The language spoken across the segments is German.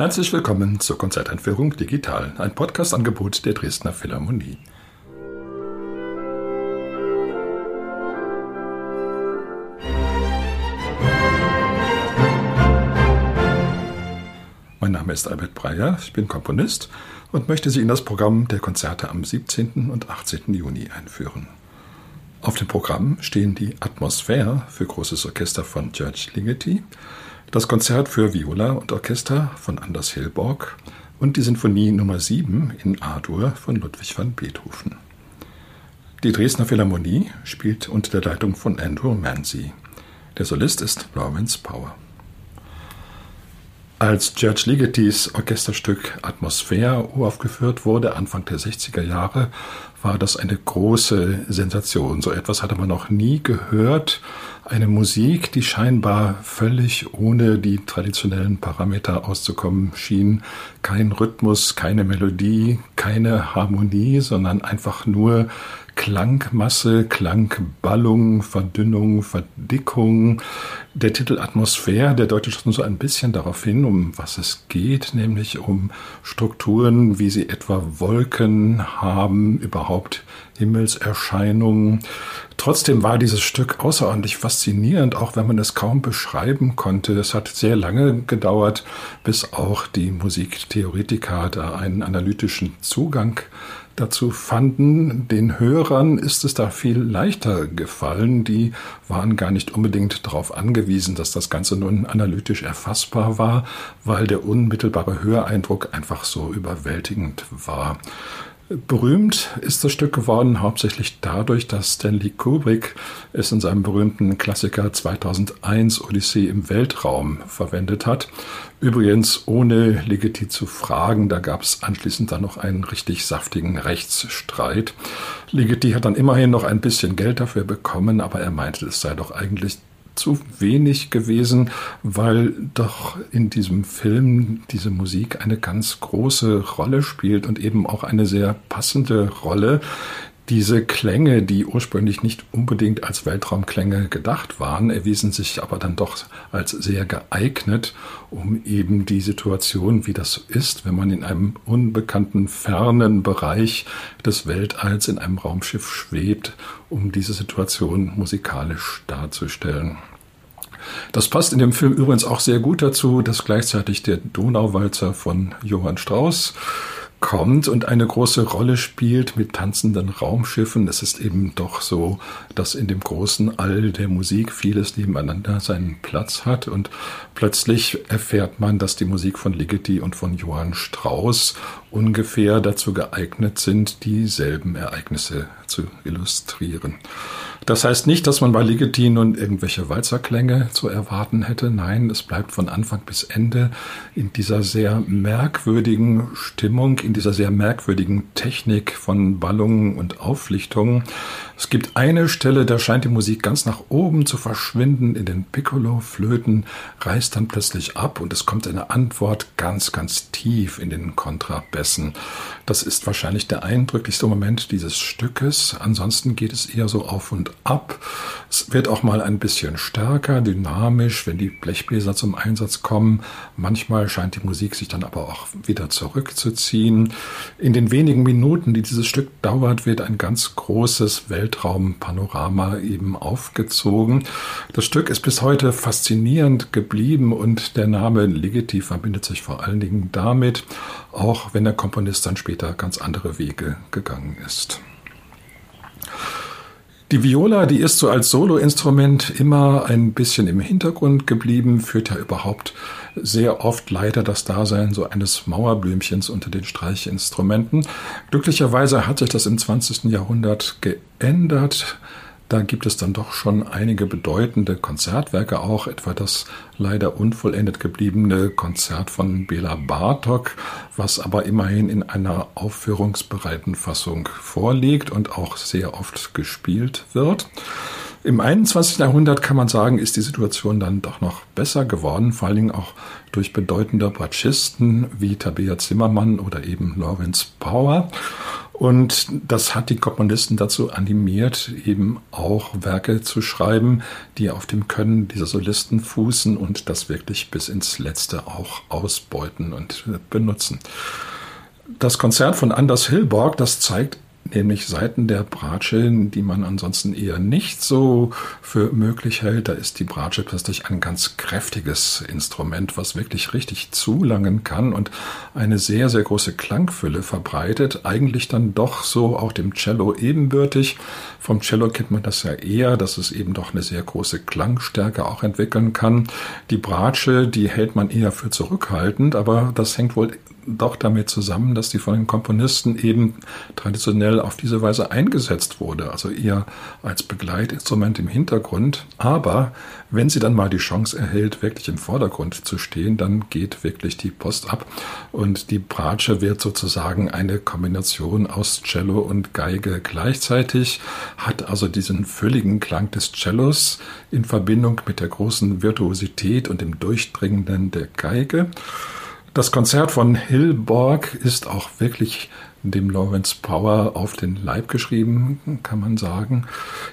Herzlich willkommen zur Konzerteinführung Digital, ein Podcast-Angebot der Dresdner Philharmonie. Mein Name ist Albert Breyer, ich bin Komponist und möchte Sie in das Programm der Konzerte am 17. und 18. Juni einführen. Auf dem Programm stehen die Atmosphäre für großes Orchester von George Ligeti, das Konzert für Viola und Orchester von Anders Hilborg und die Sinfonie Nummer 7 in A-Dur von Ludwig van Beethoven. Die Dresdner Philharmonie spielt unter der Leitung von Andrew Manzi. Der Solist ist Lawrence Power. Als George Ligetis Orchesterstück Atmosphäre uraufgeführt wurde, Anfang der 60er Jahre, war das eine große Sensation. So etwas hatte man noch nie gehört. Eine Musik, die scheinbar völlig ohne die traditionellen Parameter auszukommen schien. Kein Rhythmus, keine Melodie, keine Harmonie, sondern einfach nur Klangmasse, Klangballung, Verdünnung, Verdickung. Der Titel Atmosphäre, der deutet schon so ein bisschen darauf hin, um was es geht, nämlich um Strukturen, wie sie etwa Wolken haben, überhaupt Himmelserscheinungen. Trotzdem war dieses Stück außerordentlich faszinierend, auch wenn man es kaum beschreiben konnte. Es hat sehr lange gedauert, bis auch die Musiktheoretiker da einen analytischen Zugang dazu fanden. Den Hörern ist es da viel leichter gefallen. Die waren gar nicht unbedingt darauf angewiesen, dass das Ganze nun analytisch erfassbar war, weil der unmittelbare Höreindruck einfach so überwältigend war. Berühmt ist das Stück geworden hauptsächlich dadurch, dass Stanley Kubrick es in seinem berühmten Klassiker 2001 Odyssee im Weltraum verwendet hat. Übrigens ohne Ligeti zu fragen, da gab es anschließend dann noch einen richtig saftigen Rechtsstreit. Ligeti hat dann immerhin noch ein bisschen Geld dafür bekommen, aber er meinte, es sei doch eigentlich zu wenig gewesen, weil doch in diesem Film diese Musik eine ganz große Rolle spielt und eben auch eine sehr passende Rolle diese Klänge, die ursprünglich nicht unbedingt als Weltraumklänge gedacht waren, erwiesen sich aber dann doch als sehr geeignet, um eben die Situation, wie das ist, wenn man in einem unbekannten, fernen Bereich des Weltalls in einem Raumschiff schwebt, um diese Situation musikalisch darzustellen. Das passt in dem Film übrigens auch sehr gut dazu, dass gleichzeitig der Donauwalzer von Johann Strauss kommt und eine große Rolle spielt mit tanzenden Raumschiffen. Es ist eben doch so, dass in dem großen All der Musik vieles nebeneinander seinen Platz hat und plötzlich erfährt man, dass die Musik von Ligeti und von Johann Strauss ungefähr dazu geeignet sind, dieselben Ereignisse zu illustrieren. Das heißt nicht, dass man bei Ligeti nun irgendwelche Walzerklänge zu erwarten hätte. Nein, es bleibt von Anfang bis Ende in dieser sehr merkwürdigen Stimmung, in dieser sehr merkwürdigen Technik von Ballungen und Auflichtungen. Es gibt eine Stelle, da scheint die Musik ganz nach oben zu verschwinden in den Piccolo-Flöten, reißt dann plötzlich ab und es kommt eine Antwort ganz, ganz tief in den Kontrabässen. Das ist wahrscheinlich der eindrücklichste Moment dieses Stückes. Ansonsten geht es eher so auf und ab. Es wird auch mal ein bisschen stärker, dynamisch, wenn die Blechbläser zum Einsatz kommen. Manchmal scheint die Musik sich dann aber auch wieder zurückzuziehen. In den wenigen Minuten, die dieses Stück dauert, wird ein ganz großes Welt Weltraumpanorama eben aufgezogen. Das Stück ist bis heute faszinierend geblieben und der Name Ligeti verbindet sich vor allen Dingen damit, auch wenn der Komponist dann später ganz andere Wege gegangen ist. Die Viola, die ist so als Soloinstrument immer ein bisschen im Hintergrund geblieben, führt ja überhaupt sehr oft leider das Dasein so eines Mauerblümchens unter den Streichinstrumenten. Glücklicherweise hat sich das im 20. Jahrhundert geändert. Da gibt es dann doch schon einige bedeutende Konzertwerke auch, etwa das leider unvollendet gebliebene Konzert von Bela Bartok, was aber immerhin in einer aufführungsbereiten Fassung vorliegt und auch sehr oft gespielt wird. Im 21. Jahrhundert kann man sagen, ist die Situation dann doch noch besser geworden, vor allen Dingen auch durch bedeutende Bratschisten wie Tabea Zimmermann oder eben Lawrence Power. Und das hat die Komponisten dazu animiert, eben auch Werke zu schreiben, die auf dem Können dieser Solisten fußen und das wirklich bis ins Letzte auch ausbeuten und benutzen. Das Konzert von Anders Hilborg, das zeigt nämlich Seiten der Bratsche, die man ansonsten eher nicht so für möglich hält. Da ist die Bratsche plötzlich ein ganz kräftiges Instrument, was wirklich richtig zulangen kann und eine sehr, sehr große Klangfülle verbreitet. Eigentlich dann doch so auch dem Cello ebenbürtig. Vom Cello kennt man das ja eher, dass es eben doch eine sehr große Klangstärke auch entwickeln kann. Die Bratsche, die hält man eher für zurückhaltend, aber das hängt wohl doch damit zusammen, dass die von den Komponisten eben traditionell auf diese Weise eingesetzt wurde, also eher als Begleitinstrument im Hintergrund. Aber wenn sie dann mal die Chance erhält, wirklich im Vordergrund zu stehen, dann geht wirklich die Post ab und die Bratsche wird sozusagen eine Kombination aus Cello und Geige gleichzeitig, hat also diesen fülligen Klang des Cellos in Verbindung mit der großen Virtuosität und dem Durchdringenden der Geige. Das Konzert von Hillborg ist auch wirklich dem Lawrence Power auf den Leib geschrieben, kann man sagen.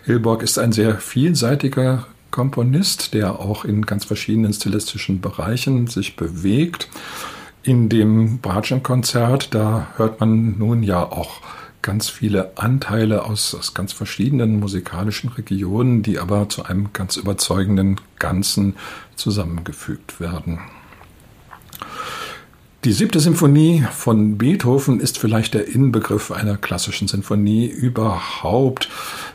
Hillborg ist ein sehr vielseitiger Komponist, der auch in ganz verschiedenen stilistischen Bereichen sich bewegt. In dem Bratschen-Konzert, da hört man nun ja auch ganz viele Anteile aus, aus ganz verschiedenen musikalischen Regionen, die aber zu einem ganz überzeugenden Ganzen zusammengefügt werden. Die siebte Symphonie von Beethoven ist vielleicht der Inbegriff einer klassischen Sinfonie überhaupt.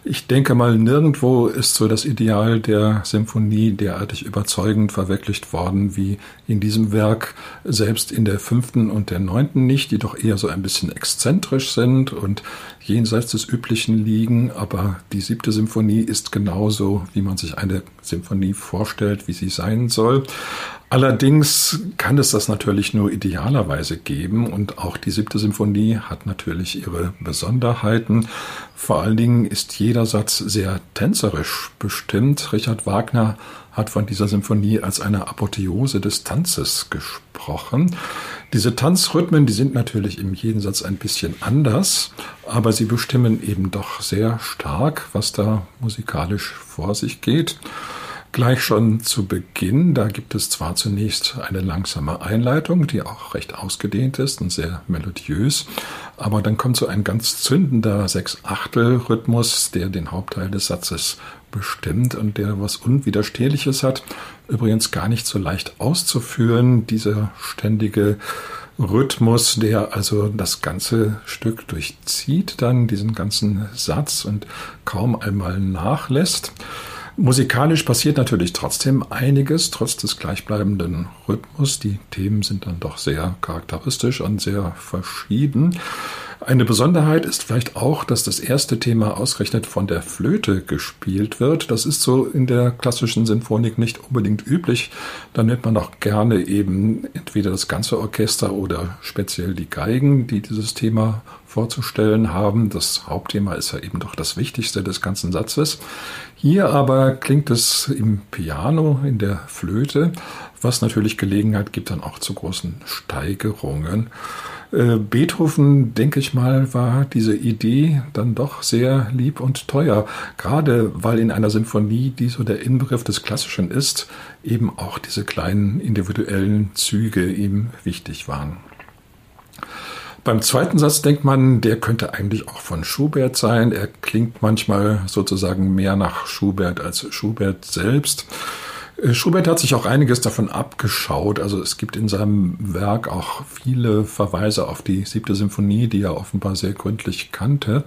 Ich denke mal, nirgendwo ist so das Ideal der Symphonie derartig überzeugend verwirklicht worden wie in diesem Werk, selbst in der fünften und der neunten nicht, die doch eher so ein bisschen exzentrisch sind und jenseits des Üblichen liegen. Aber die siebte Symphonie ist genauso, wie man sich eine Symphonie vorstellt, wie sie sein soll. Allerdings kann es das natürlich nur idealerweise geben und auch die siebte Symphonie hat natürlich ihre Besonderheiten. Vor allen Dingen ist jeder Satz sehr tänzerisch bestimmt. Richard Wagner hat von dieser Symphonie als eine Apotheose des Tanzes gesprochen. Diese Tanzrhythmen, die sind natürlich im Satz ein bisschen anders, aber sie bestimmen eben doch sehr stark, was da musikalisch vor sich geht. Gleich schon zu Beginn, da gibt es zwar zunächst eine langsame Einleitung, die auch recht ausgedehnt ist und sehr melodiös, aber dann kommt so ein ganz zündender Sechs-Achtel-Rhythmus, der den Hauptteil des Satzes bestimmt und der was Unwiderstehliches hat. Übrigens gar nicht so leicht auszuführen, dieser ständige Rhythmus, der also das ganze Stück durchzieht, dann diesen ganzen Satz und kaum einmal nachlässt. Musikalisch passiert natürlich trotzdem einiges, trotz des gleichbleibenden Rhythmus. Die Themen sind dann doch sehr charakteristisch und sehr verschieden. Eine Besonderheit ist vielleicht auch, dass das erste Thema ausgerechnet von der Flöte gespielt wird. Das ist so in der klassischen Sinfonik nicht unbedingt üblich. Da nimmt man auch gerne eben entweder das ganze Orchester oder speziell die Geigen, die dieses Thema vorzustellen haben. Das Hauptthema ist ja eben doch das Wichtigste des ganzen Satzes. Hier aber klingt es im Piano, in der Flöte, was natürlich Gelegenheit gibt dann auch zu großen Steigerungen. Äh, Beethoven, denke ich mal, war diese Idee dann doch sehr lieb und teuer, gerade weil in einer Sinfonie, die so der Inbegriff des Klassischen ist, eben auch diese kleinen individuellen Züge ihm wichtig waren. Beim zweiten Satz denkt man, der könnte eigentlich auch von Schubert sein. Er klingt manchmal sozusagen mehr nach Schubert als Schubert selbst. Äh, Schubert hat sich auch einiges davon abgeschaut. Also es gibt in seinem Werk auch viele Verweise auf die siebte Symphonie, die er offenbar sehr gründlich kannte.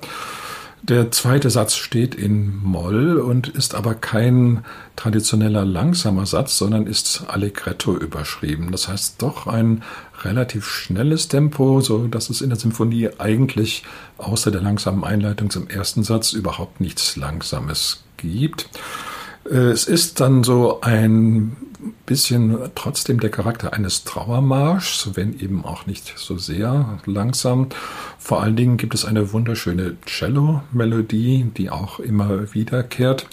Der zweite Satz steht in Moll und ist aber kein traditioneller langsamer Satz, sondern ist Allegretto überschrieben. Das heißt doch ein relativ schnelles Tempo, so dass es in der Symphonie eigentlich außer der langsamen Einleitung zum ersten Satz überhaupt nichts Langsames gibt. Äh, es ist dann so ein bisschen trotzdem der Charakter eines Trauermarschs, wenn eben auch nicht so sehr langsam. Vor allen Dingen gibt es eine wunderschöne Cello-Melodie, die auch immer wiederkehrt.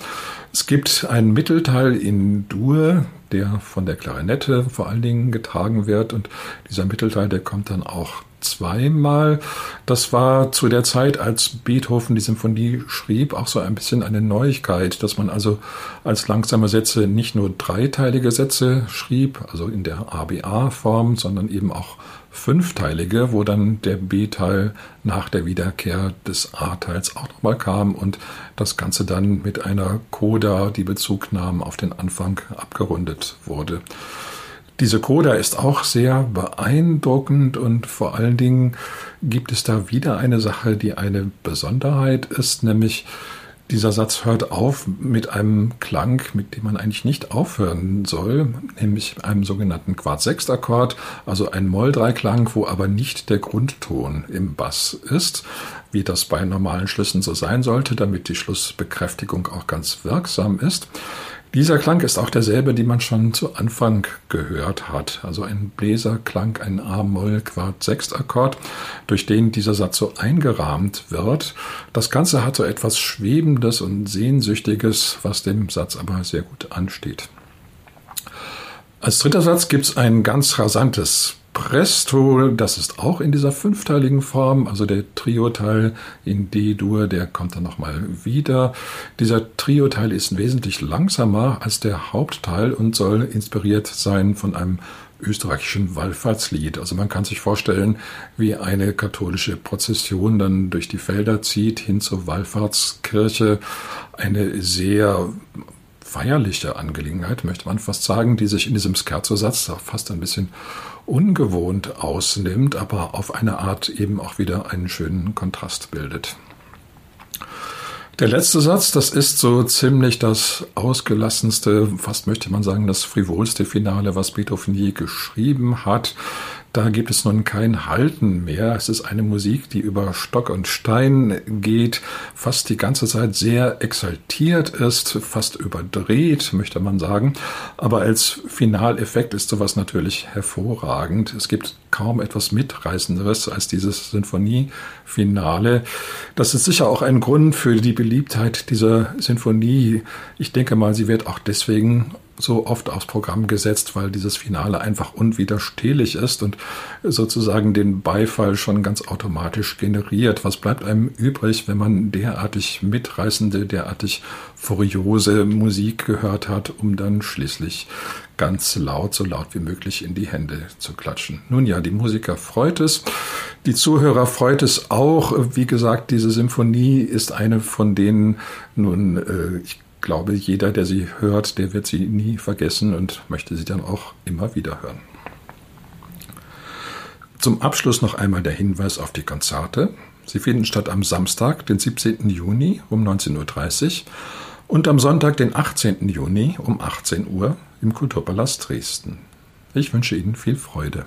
Es gibt einen Mittelteil in Dur, der von der Klarinette vor allen Dingen getragen wird und dieser Mittelteil, der kommt dann auch zweimal. Das war zu der Zeit, als Beethoven die Symphonie schrieb, auch so ein bisschen eine Neuigkeit, dass man also als langsame Sätze nicht nur dreiteilige Sätze schrieb, also in der ABA-Form, sondern eben auch fünfteilige, wo dann der B-Teil nach der Wiederkehr des A-Teils auch nochmal kam und das Ganze dann mit einer Coda, die Bezug nahm auf den Anfang, abgerundet wurde. Diese Coda ist auch sehr beeindruckend und vor allen Dingen gibt es da wieder eine Sache, die eine Besonderheit ist, nämlich dieser Satz hört auf mit einem Klang, mit dem man eigentlich nicht aufhören soll, nämlich einem sogenannten Quart-Sechst-Akkord, also ein Moll-Dreiklang, wo aber nicht der Grundton im Bass ist, wie das bei normalen Schlüssen so sein sollte, damit die Schlussbekräftigung auch ganz wirksam ist. Dieser Klang ist auch derselbe, den man schon zu Anfang gehört hat. Also ein Bläserklang, ein A-Moll-Quart-Sechst-Akkord, durch den dieser Satz so eingerahmt wird. Das Ganze hat so etwas Schwebendes und Sehnsüchtiges, was dem Satz aber sehr gut ansteht. Als dritter Satz gibt es ein ganz rasantes Presto, das ist auch in dieser fünfteiligen Form, also der Trio-Teil in D-Dur, der kommt dann nochmal wieder. Dieser Trio-Teil ist wesentlich langsamer als der Hauptteil und soll inspiriert sein von einem österreichischen Wallfahrtslied. Also man kann sich vorstellen, wie eine katholische Prozession dann durch die Felder zieht hin zur Wallfahrtskirche. Eine sehr feierliche Angelegenheit, möchte man fast sagen, die sich in diesem Scherzo-Satz fast ein bisschen ungewohnt ausnimmt, aber auf eine Art eben auch wieder einen schönen Kontrast bildet. Der letzte Satz, das ist so ziemlich das ausgelassenste, fast möchte man sagen, das frivolste Finale, was Beethoven je geschrieben hat. Da gibt es nun kein Halten mehr. Es ist eine Musik, die über Stock und Stein geht, fast die ganze Zeit sehr exaltiert ist, fast überdreht, möchte man sagen. Aber als Finaleffekt ist sowas natürlich hervorragend. Es gibt kaum etwas Mitreißenderes als dieses Sinfoniefinale. Das ist sicher auch ein Grund für die Beliebtheit dieser Sinfonie. Ich denke mal, sie wird auch deswegen so oft aufs Programm gesetzt, weil dieses Finale einfach unwiderstehlich ist und sozusagen den Beifall schon ganz automatisch generiert. Was bleibt einem übrig, wenn man derartig mitreißende, derartig furiose Musik gehört hat, um dann schließlich ganz laut, so laut wie möglich in die Hände zu klatschen. Nun ja, die Musiker freut es, die Zuhörer freut es auch. Wie gesagt, diese Symphonie ist eine von denen, nun, äh, ich glaube, jeder, der sie hört, der wird sie nie vergessen und möchte sie dann auch immer wieder hören. Zum Abschluss noch einmal der Hinweis auf die Konzerte. Sie finden statt am Samstag, den 17. Juni um 19.30 Uhr und am Sonntag, den 18. Juni um 18 Uhr im Kulturpalast Dresden. Ich wünsche Ihnen viel Freude.